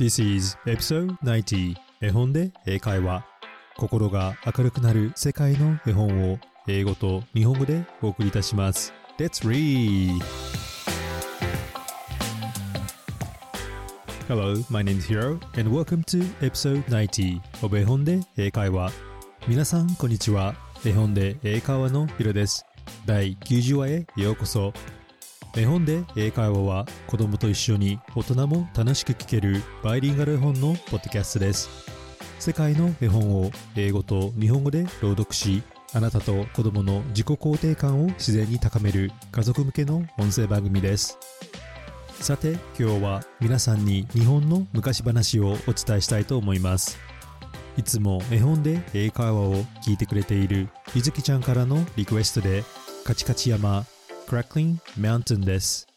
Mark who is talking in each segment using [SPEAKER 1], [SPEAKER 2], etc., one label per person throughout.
[SPEAKER 1] This is episode 90絵本で英会話心が明るくなる世界の絵本を英語と日本語でお送りいたします。Let's read! Hello, my name is Hiro and welcome to episode 90 of 絵本で英会話。皆さんこんにちは。絵本で英会話のヒロです。第90話へようこそ。絵本で英会話は子供と一緒に大人も楽しく聞けるバイリンガル絵本のポッドキャストです。世界の絵本を英語と日本語で朗読しあなたと子供の自己肯定感を自然に高める家族向けの音声番組です。さて今日は皆さんに日本の昔話をお伝えしたいと思います。いつも絵本で英会話を聞いてくれているゆずきちゃんからのリクエストでカチカチ山 Crackling Mountain です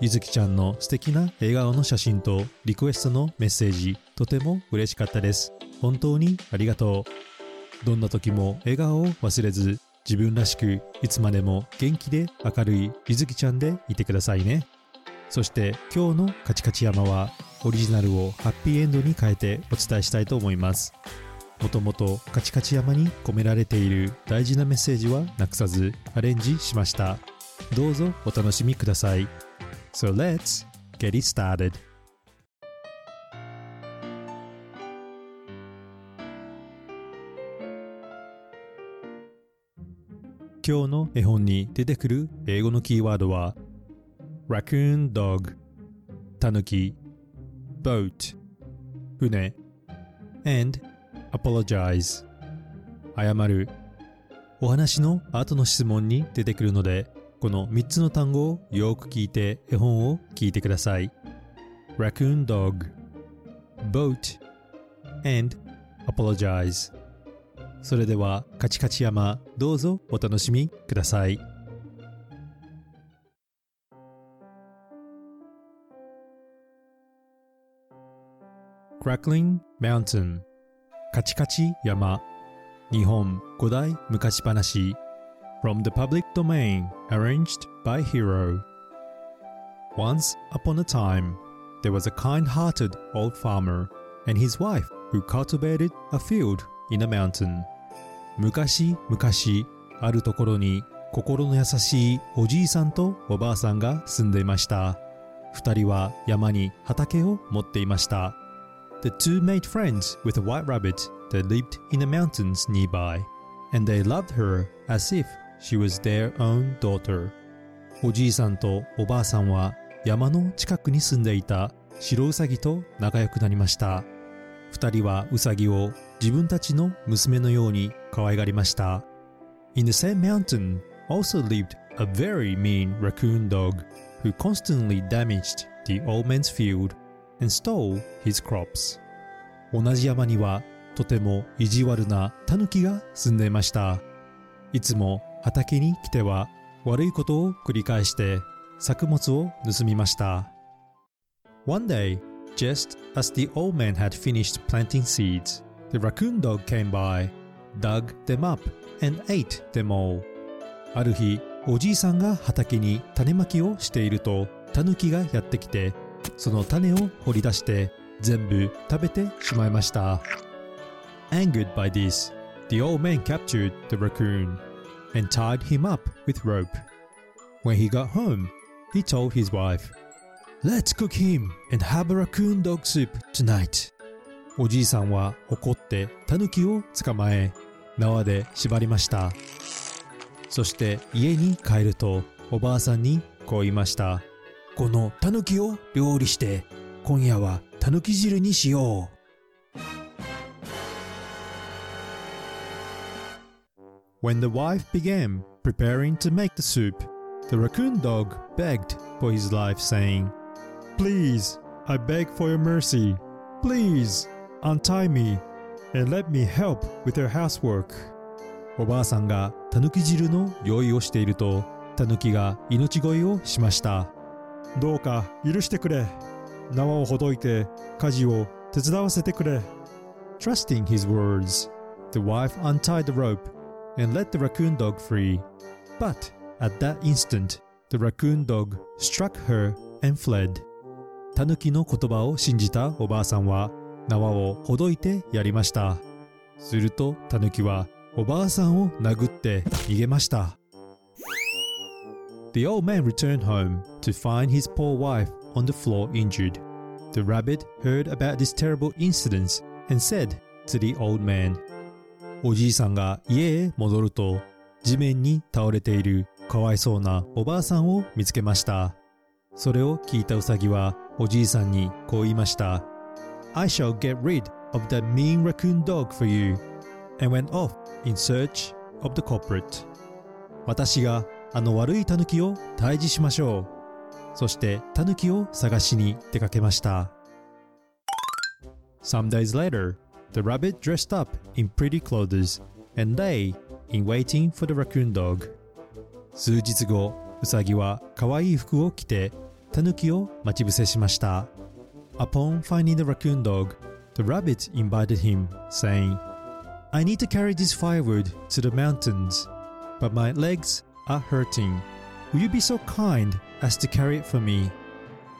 [SPEAKER 1] ゆずきちゃんの素敵な笑顔の写真とリクエストのメッセージ。とても嬉しかったです。本当にありがとう。どんな時も笑顔を忘れず自分らしくいつまでも元気で明るいゆずきちゃんでいてくださいね。そして今日のカチカチ山はオリジナルをハッピーエンドに変えてお伝えしたいと思います。もともとカチカチ山に込められている大事なメッセージはなくさずアレンジしました。どうぞお楽しみください。So let's get it started. 今日の絵本に出てくる英語のキーワードは Raccoon Dog タヌキ Boat 船 and Apologize 謝る。お話の後の質問に出てくるのでこの3つの単語をよく聞いて絵本を聞いてください。Raccoon Dog Boat and Apologize. それではカチカチ山どうぞお楽しみください。Crackling Mountain カチカチ山。日本古代昔話。From the public domain arranged by Hero Once upon a time there was a kind-hearted old farmer and his wife who cultivated a field in a mountain 昔々あるところに心の優しいおじいさんとおばあさんが住んでいました二人は山に畑を持っていました The two made friends with a white rabbit that lived in the mountains nearby, and they loved her as if she was their own daughter. おじいさんとおばあさんは山の近くに住んでいた白ウサギと仲良くなりました。二人はウサギを自分たちの娘のように可愛がりました。In the same mountain also lived a very mean raccoon dog who constantly damaged the old man's field and stole his crops. 同じ山にはとても意地悪なタヌキが住んでいました。いつも畑に来ては悪いことを繰り返して作物を盗みました。One day, just as the old man had finished planting seeds, the raccoon dog came by, dug them up, and ate them all. ある日、おじいさんが畑に種まきをしていると、タヌキがやってきて、その種を掘り出して全部食べてしまいました。Angered by this, the old man captured the raccoon and tied him up with rope. When he got home, he told his wife, Let's cook him and have a raccoon dog soup tonight. おじいさんは怒ってタヌキを捕まえ縄で縛りました。そして家に帰るとおばあさんにこう言いました。このタヌキを料理して今夜はタヌキ汁にしよう。When the wife began preparing to make the soup, the raccoon dog begged for his life, saying, Please, I beg for your mercy. Please, untie me and let me help with your housework. おばあさんがタヌキ汁の用意をしていると、タヌキが命乞いをしました。どうか許してくれ。縄をほどいて家事を手伝わせてくれ。Trusting his words, the wife untied the rope and let the raccoon dog free. But at that instant, the raccoon dog struck her and fled. タヌキの言葉を信じたおばあさんは縄をほどいてやりましたするとタヌキはおばあさんを殴って逃げました The old man returned home to find his poor wife on the floor injured. The rabbit heard about this terrible incident and said to the old man, おじいさんが家へ戻ると地面に倒れているかわいそうなおばあさんを見つけました。それを聞いたウサギはおじいさんにこう言いました。I shall get rid of that mean raccoon dog for you and went off in search of the culprit. 私があの悪いタヌキを退治しましょう。そしてタヌキを探しに出かけました。Some days later, the rabbit dressed up in pretty clothes and lay in waiting for the raccoon dog. 数日後、ウサギは可愛い服を着てタヌキを待ち伏せしました。Upon finding the raccoon dog, the rabbit invited him, saying, I need to carry this firewood to the mountains, but my legs are hurting. Will you be so kind as to carry it for me?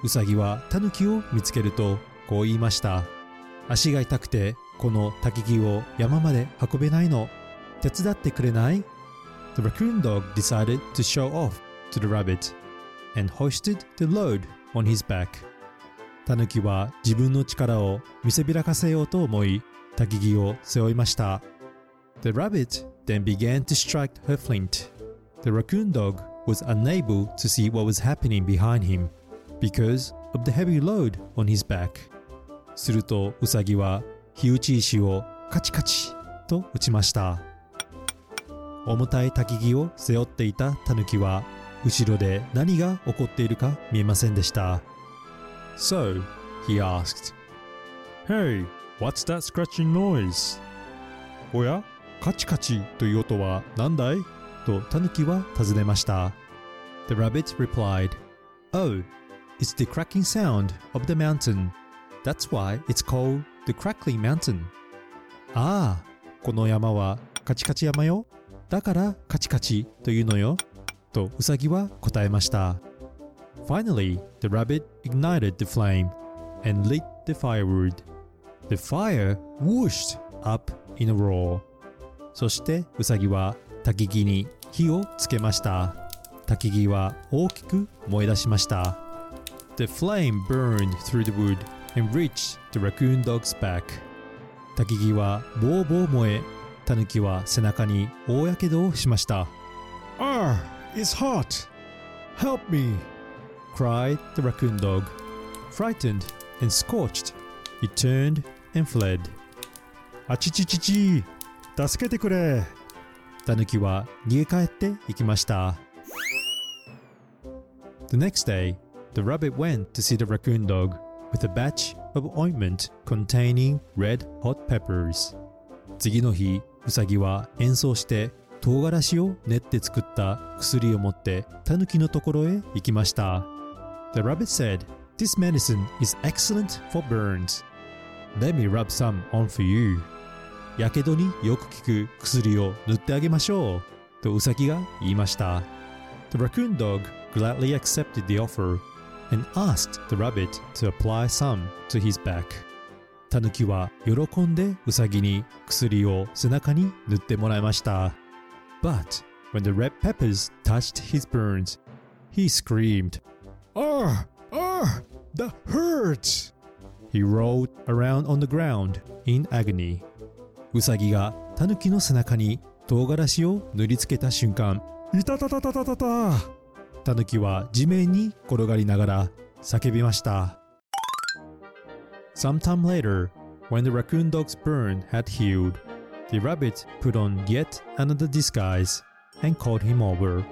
[SPEAKER 1] ウサギはタヌキを見つけるとこう言いました。足が痛くて この焚き木を山まで運べないの。手伝ってくれない The raccoon dog decided to show off to the rabbit and hoisted the load on his back. タヌキは自分の力を見せびらかせようと思い、焚き木を背負いました。The rabbit then began to strike her flint. The raccoon dog was unable to see what was happening behind him because of the heavy load on his back. するとウサギは火打ち石をカチカチと打ちました。重たい焚き木を背負っていたタヌキは後ろで何が起こっているか見えませんでした。So, he asked,
[SPEAKER 2] Hey, what's that scratching noise?
[SPEAKER 1] おやカチカチという音は何だいとタヌキは尋ねました。The rabbit replied, Oh, it's the cracking sound of the mountain. That's why it's called the crackling mountain. ああ、この山はカチカチ山よ。だからカチカチというのよ。とウサギは答えました。Finally, the rabbit ignited the flame and lit the firewood. The fire whooshed up in a roar. そしてウサギは焚き木に火をつけました。焚き木は大きく燃え出しました。The flame burned through the wood and reached the raccoon dog's back. 焚き木はボーボー燃え、タヌキは背中に大やけどをしました。
[SPEAKER 2] Ah, it's hot! Help me!
[SPEAKER 1] cried the raccoon dog. Frightened and scorched, he turned and fled.
[SPEAKER 2] あちちちち助けてくれ
[SPEAKER 1] タヌキは逃げ帰っていきました。The next day, the rabbit went to see the raccoon dog With a batch of ointment containing red hot peppers. 次の日、ウサギは演奏して唐辛子を練って作った薬を持ってタヌキのところへ行きました。The rabbit said, This medicine is excellent for burns. Let me rub some on for you. やけどによく効く薬を塗ってあげましょう。とウサギが言いました。The raccoon dog gladly accepted the offer and asked the rabbit to apply some to his back. タヌキは喜んでウサギに薬を背中に塗ってもらいました。But when the red peppers touched his burns, he screamed.
[SPEAKER 2] Ah! Ah! That hurts!
[SPEAKER 1] He rolled around on the ground in agony. ウサギがタヌキの背中に唐辛子を塗りつけた瞬間、
[SPEAKER 2] いたたたたたたた
[SPEAKER 1] タヌキは地面に転がりながら叫びました。Sometime later, when the raccoon dog's burn had healed, the rabbit put on yet another disguise and called him over.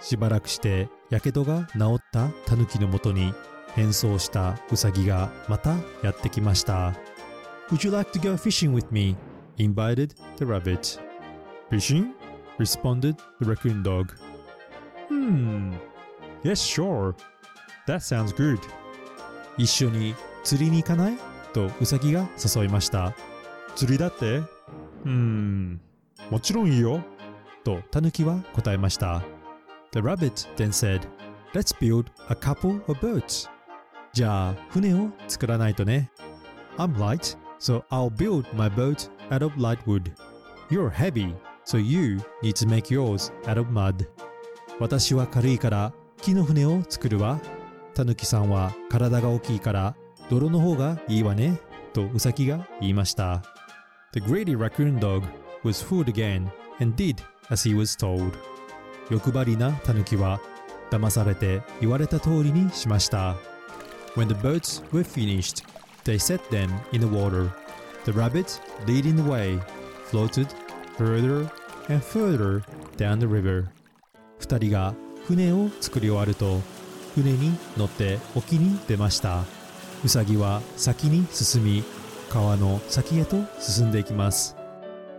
[SPEAKER 1] しばらくしてやけどが治ったタヌキのもとに変装したウサギがまたやってきました。Would you like to go fishing with me? invited the rabbit.
[SPEAKER 2] Fishing?
[SPEAKER 1] responded the raccoon dog.
[SPEAKER 2] Hmm. Yes, sure. That sounds good.
[SPEAKER 1] 一緒に釣りに行かないとウサギが誘いました。
[SPEAKER 2] 釣りだってうーん。もちろんいいよ。
[SPEAKER 1] とタヌキは答えました。The rabbit then said, Let's build a couple of boats. じゃあ船を作らないとね。I'm light, so I'll build my boat out of light wood. You're heavy, so you need to make yours out of mud. 私は軽いから木の船を作るわ。たぬきさんは体が大きいから泥の方がいいわね。とウサギが言いました。The greedy raccoon dog was fooled again and did as he was told. 欲張りなタヌキは騙されて言われた通りにしました。When the boats were finished, they set them in the water. The rabbit, leading the way, floated further and further down the river. 二人が船を作り終わると船に乗って沖に出ました。ウサギは先に進み川の先へと進んでいきます。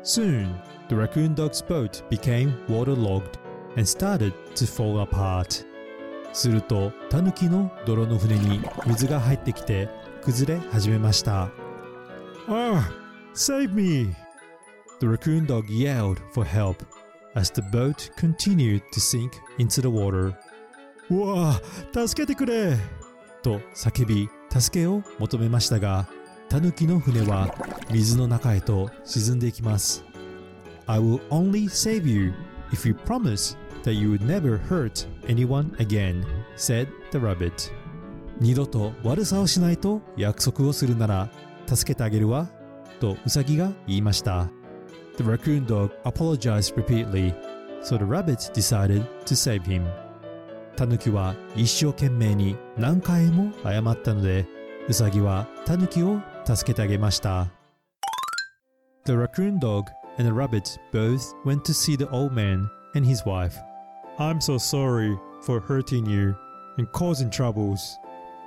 [SPEAKER 1] Soon, the raccoon dog's boat became waterlogged and started to fall apart. すると、タヌキの泥の船に水が入ってきて崩れ始めました。
[SPEAKER 2] Ah, save me!
[SPEAKER 1] The raccoon dog yelled for help as the boat continued to sink into the water.
[SPEAKER 2] うわあ、助けてくれ
[SPEAKER 1] と叫び助けを求めましたがタヌキの船は水の中へと沈んでいきます I will only save you if you promise that you would never hurt anyone again said the rabbit 二度と悪さをしないと約束をするなら助けてあげるわとウサギが言いました The raccoon dog apologized repeatedly so the rabbit decided to save him タヌキは一生懸命に何回も謝ったので、ウサギはタヌキを助けてあげました。The raccoon dog and the rabbit both went to see the old man and his wife.
[SPEAKER 2] I'm so sorry for hurting you and causing troubles.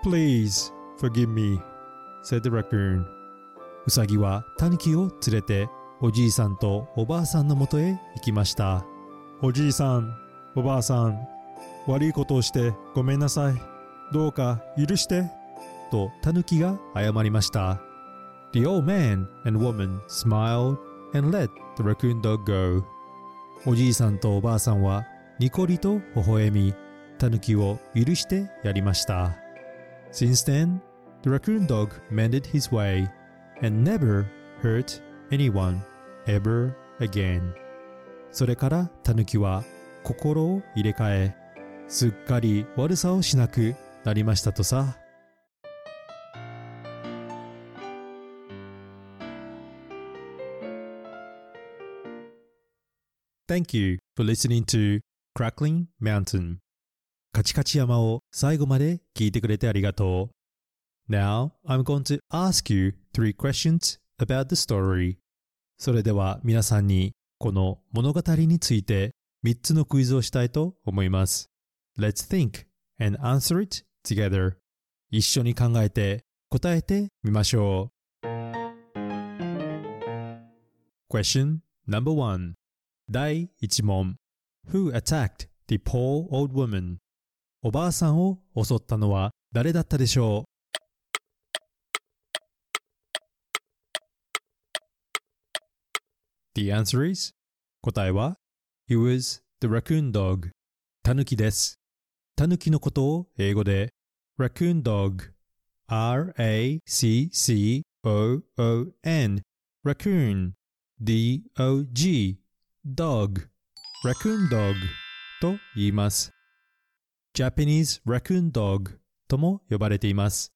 [SPEAKER 2] Please forgive me.
[SPEAKER 1] said the raccoon. ウサギはタヌキを連れて おじいさんとおばあさんのもとへ行きました。
[SPEAKER 2] おじいさん、おばあさん、悪いことをしてごめんなさい。どうか許して。
[SPEAKER 1] とタヌキが謝りました。The old man and woman smiled and let the raccoon dog go. おじいさんとおばあさんはニコリと微笑み、タヌキを許してやりました。Since then, the raccoon dog mended his way and never hurt anyone ever again. それからタヌキは心を入れ替え、すっかり悪さをしなくなりましたとさ。Thank you for listening to Crackling Mountain カチカチ山を最後まで聞いてくれてありがとう。Now I'm going to ask you three questions about the story. それでは皆さんにこの物語について3つのクイズをしたいと思います。Let's think and answer it together. 一緒に考えて答えてみましょう。Question number one 第1問 Who attacked the poor old woman? おばあさんを襲ったのは誰だったでしょ The answer is 答えは It was the raccoon dog タヌキです。タヌキのことを英語で raccoon dog R-A-C-C-O-O-N raccoon D-O-G dog raccoon dog と言います。Japanese raccoon dog とも呼ばれています。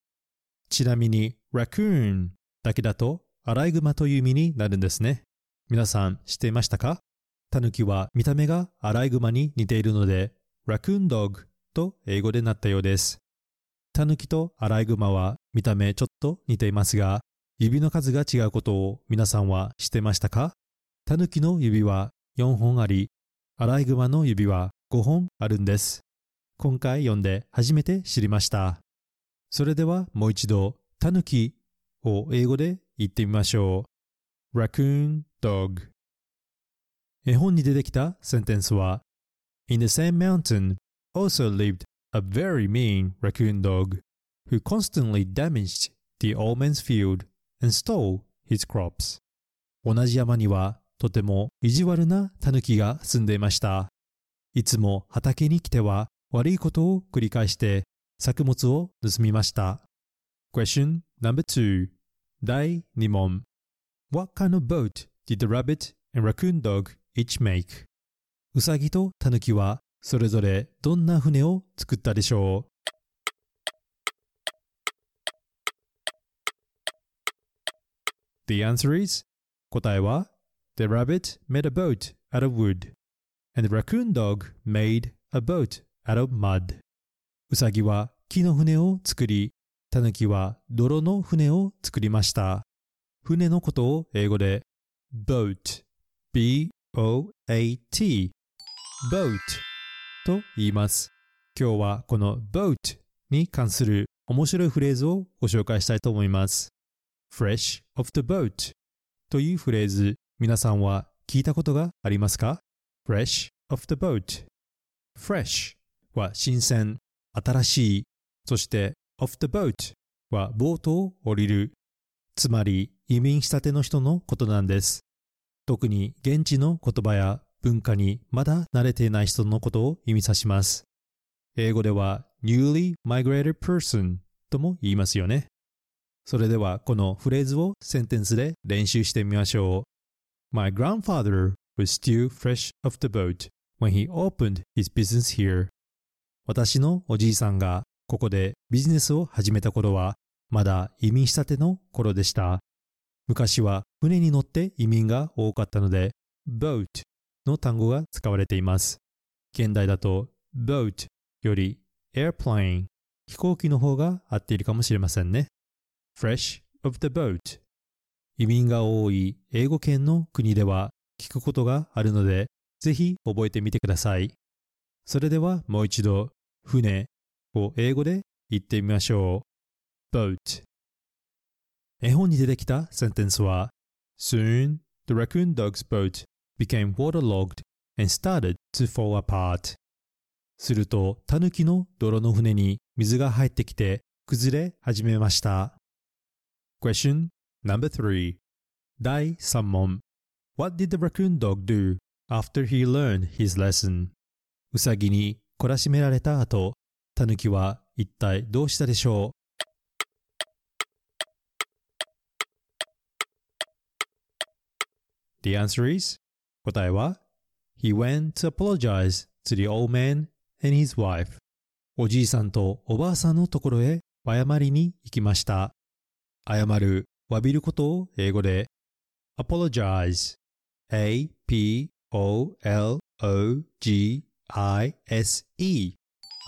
[SPEAKER 1] ちなみに raccoon だけだとアライグマという意味になるんですね。皆さん知っていましたか？タヌキは見た目がアライグマに似ているので raccoon dog と英語でなったようです。タヌキとアライグマは見た目ちょっと似ていますが、指の数が違うことを皆さんは知ってましたか？タヌキの指は4本あり、アライグマの指は5本あるんです。今回読んで初めて知りました。それではもう一度、タヌキを英語で言ってみましょう。Raccoon dog 絵本に出てきたセンテンスは In the same mountain also lived a very mean raccoon dog who constantly damaged the old man's field and stole his crops 同じ山にはとても意地悪なタヌキが住んでいましたいつも畑に来ては悪いことを繰り返して作物を盗みました。Question number two 第2問 What kind of boat did the rabbit and raccoon dog each make? ウサギとタヌキはそれぞれどんな船を作ったでしょう The answer is 答えは The rabbit made a boat out of wood and the raccoon dog made a boat out of mud ウサギは木の船を作りタヌキは泥の船を作りました船のことを英語で boat B-O-A-T boat と言います。今日はこの boat に関する面白いフレーズをご紹介したいと思います。Fresh of the boat というフレーズ皆さんは聞いたことがありますか？Fresh of the boat fresh は新鮮新しい。そして of the boat はボートを降りる。つまり移民したての人のことなんです。特に現地の言葉や文化にまだ慣れていない人のことを意味さします。英語では newly migrated person とも言いますよね。それではこのフレーズをセンテンスで練習してみましょう。My grandfather was still fresh off the boat when he opened his business here. 私のおじいさんがここでビジネスを始めた頃はまだ移民したての頃でした。昔は船に乗って移民が多かったので boat の単語が使われています。現代だと boat より airplane 飛行機の方が合っているかもしれませんね。fresh of the boat 移民が多い英語圏の国では聞くことがあるのでぜひ覚えてみてください。それではもう一度船を英語で言ってみましょう。Boat 絵本に出てきたセンテンスは Soon the raccoon dog's boat became waterlogged and started to fall apart するとタヌキの泥の船に水が入ってきて崩れ始めました Question number 3第3問 What did the raccoon dog do after he learned his lesson? ウサギに懲らしめられた後、タヌキは一体どうしたでしょう The answer is 答えは He went to apologize to the old man and his wife おじいさんとおばあさんのところへ謝りに行きました謝る、詫びることを英語で apologize A-P-O-L-O-G-I-S-E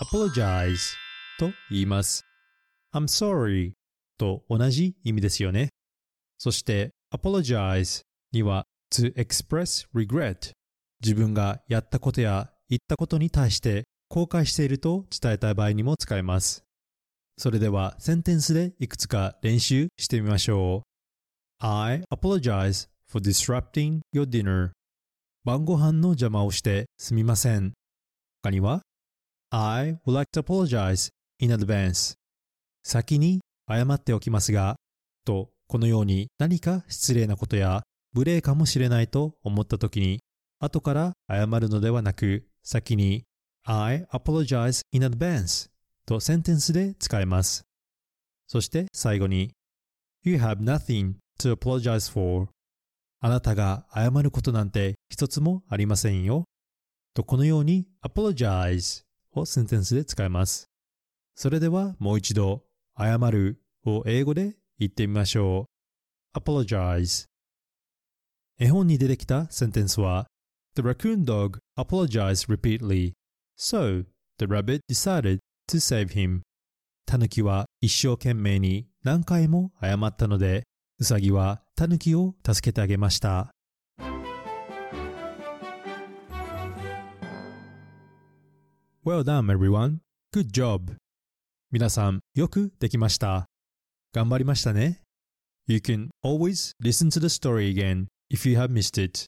[SPEAKER 1] apologize と言います I'm sorry と同じ意味ですよねそして apologize には to express regret. 自分がやったことや言ったことに対して後悔していると伝えたい場合にも使えます。それではセンテンスでいくつか練習してみましょう。I apologize for disrupting your dinner. 晩ご飯の邪魔をしてすみません。他には I would like to apologize in advance. 先に謝っておきますがとこのように何か失礼なことや無礼かもしれないと思った時に後から謝るのではなく先に I apologize in advance とセンテンスで使えます。そして最後に You have nothing to apologize for あなたが謝ることなんて一つもありませんよとこのように apologize をセンテンスで使えます。それではもう一度謝るを英語で言ってみましょう。Apologize 絵本に出てきたセンテンスは The raccoon dog apologized repeatedly so the rabbit decided to save him タヌキは一生懸命に何回も謝ったのでウサギはタヌキを助けてあげました Well done everyone. Good job. 皆さんよくできました。頑張りましたね。You can always listen to the story again if you have missed it.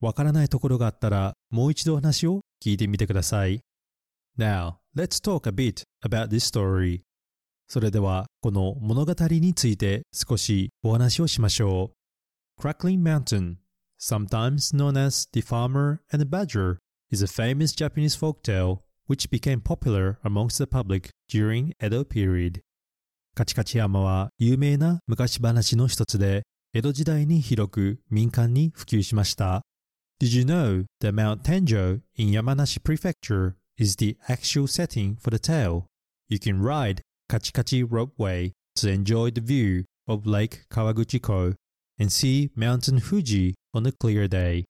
[SPEAKER 1] わからないところがあったらもう一度話を聞いてみてください。Now, let's talk a bit about this story. それではこの物語について少しお話をしましょう。Crackling Mountain, sometimes known as The Farmer and the Badger, is a famous Japanese folktale which became popular amongst the public during Edo period. カチカチ山は有名な昔話の一つで、江戸時代に広く民間に普及しました。Did you know that Mount Tenjo in Yamanashi Prefecture is the actual setting for the tale? You can ride Kachikachi Ropeway to enjoy the view of Lake Kawaguchiko and see Mountain Fuji on a clear day.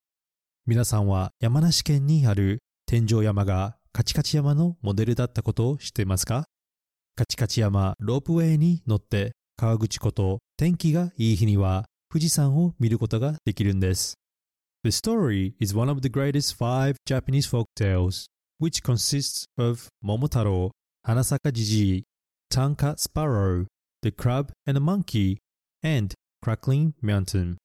[SPEAKER 1] 皆さんは山梨県にある天井山がカチカチ山のモデルだったことを知っていますかカチカチ山ロープウェイに乗って川口湖と天気がいい日には富士山を見ることができるんです。The story is one of the greatest five Japanese folk tales, which consists of Momotaro, Hanasaka Jiji, Tanka Sparrow, The Crab and the Monkey, and Crackling Mountain.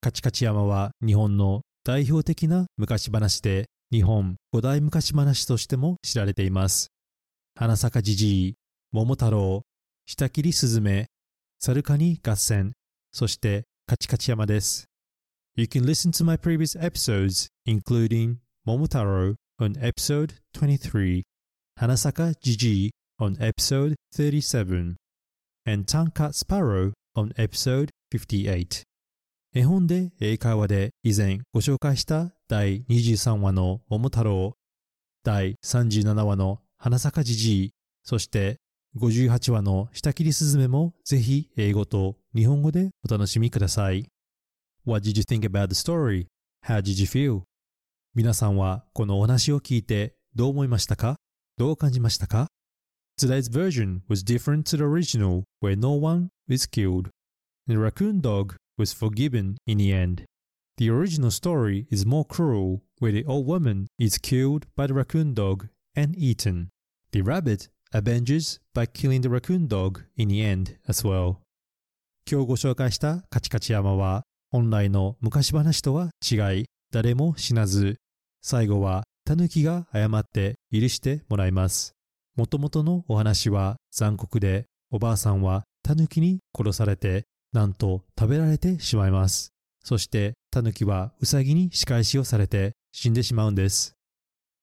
[SPEAKER 1] カチカチ山は日本の代表的な昔話で日本古代昔話としても知られています。花坂じじい、桃太郎、下切りスズメ、サルカニ合戦、そしてカチカチ山です。You can listen to my previous episodes, including Momotaro on episode 23, Hanasaka Jiji on episode 37, and Tanka Sparrow on episode 58. 絵本で英会話で以前ご紹介した第23話の桃太郎、第37話の花咲かじじい、そして58話の下切りすずめもぜひ英語と日本語でお楽しみください。What did you think about the story? How did you feel? 皆さんはこのお話を聞いてどう思いましたかどう感じましたか Today's version was different to the original where no one is killed. The raccoon dog was forgiven in the end. The original story is more cruel, where the old woman is killed by the raccoon dog and eaten. The rabbit avenges by killing the raccoon dog in the end as well. 今日ご紹介したカチカチ山は本来の昔話とは違い誰も死なず最後はタヌキが謝って許してもらいます。もともとのお話は残酷でおばあさんはタヌキに殺されてなんと食べられてしまいます。そしてタヌキはウサギに仕返しをされて死んでしまうんです。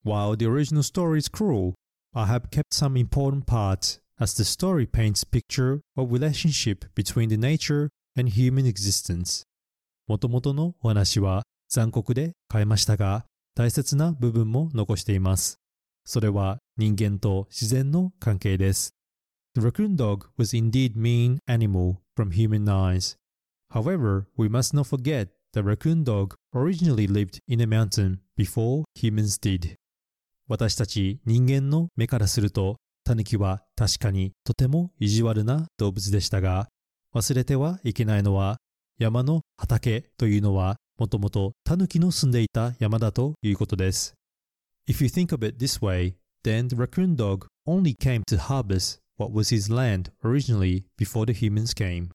[SPEAKER 1] While the original story is cruel, I have kept some important parts as the story paints a picture of relationship between the nature and human existence. もともとのお話は残酷で変えましたが、大切な部分も残しています。それは人間と自然の関係です。The raccoon dog was indeed mean animal from human eyes. However, we must not forget the raccoon dog originally lived in a mountain before humans did. 私たち人間の目からすると、タヌキは確かにとても意地悪な動物でしたが、忘れてはいけないのは、山の畑というのはもともとタヌキの住んでいた山だということです。If you think of it this way, then the raccoon dog only came to harvest what was his land originally before the humans came.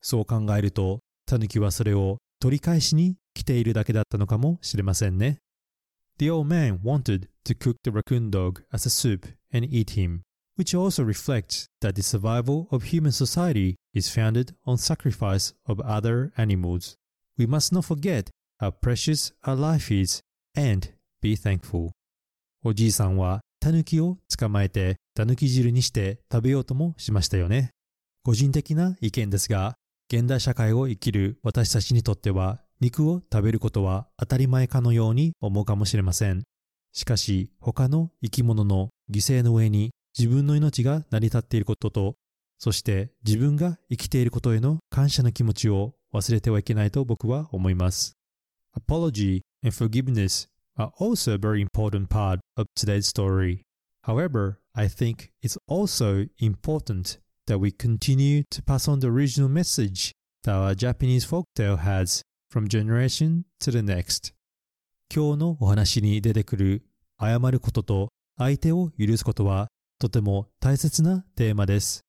[SPEAKER 1] そう考えると、タヌキはそれを取り返しに来ているだけだったのかもしれませんね。The old man wanted to cook the raccoon dog as a soup and eat him, which also reflects that the survival of human society is founded on sacrifice of other animals. We must not forget how precious our life is and be thankful. おじいさんはタヌキを捕まえてタヌキ汁にして食べようともしましたよね。個人的な意見ですが、現代社会を生きる私たちにとっては、肉を食べることは当たり前かのように思うかもしれません。しかし、他の生き物の犠牲の上に自分の命が成り立っていることと、そして自分が生きていることへの感謝の気持ちを忘れてはいけないと僕は思います。Apology and forgiveness are also a very important part of today's story. However, I think it's also important that we continue to pass on the original message that our Japanese folktale has from generation to the next. 今日のお話に出てくる謝ることと相手を許すことはとても大切なテーマです。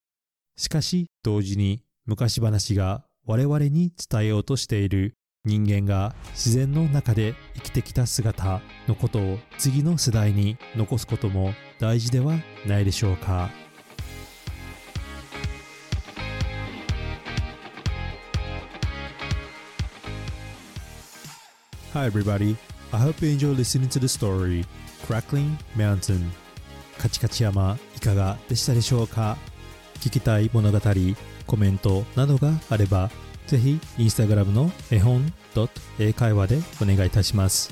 [SPEAKER 1] しかし同時に昔話が我々に伝えようとしている人間が自然の中で生きてきた姿のことを次の世代に残すことも大事ではないでしょうか。Hi everybody, I hope you enjoy listening to the story Crackling Mountain カチカチ山いかがでしたでしょうか聞きたい物語、コメントなどがあれば、ぜひインスタグラムの絵本英会話でお願いいたします。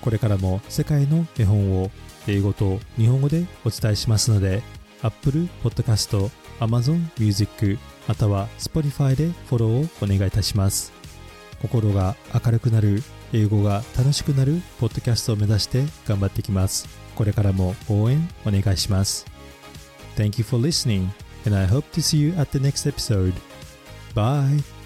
[SPEAKER 1] これからも世界の絵本を英語と日本語でお伝えしますので、Apple Podcast、Amazon Music または Spotify でフォローをお願いいたします。心が明るくなる、英語が楽しくなるポッドキャストを目指して頑張っていきます。これからも応援お願いします。Thank you for listening and I hope to see you at the next episode. Bye!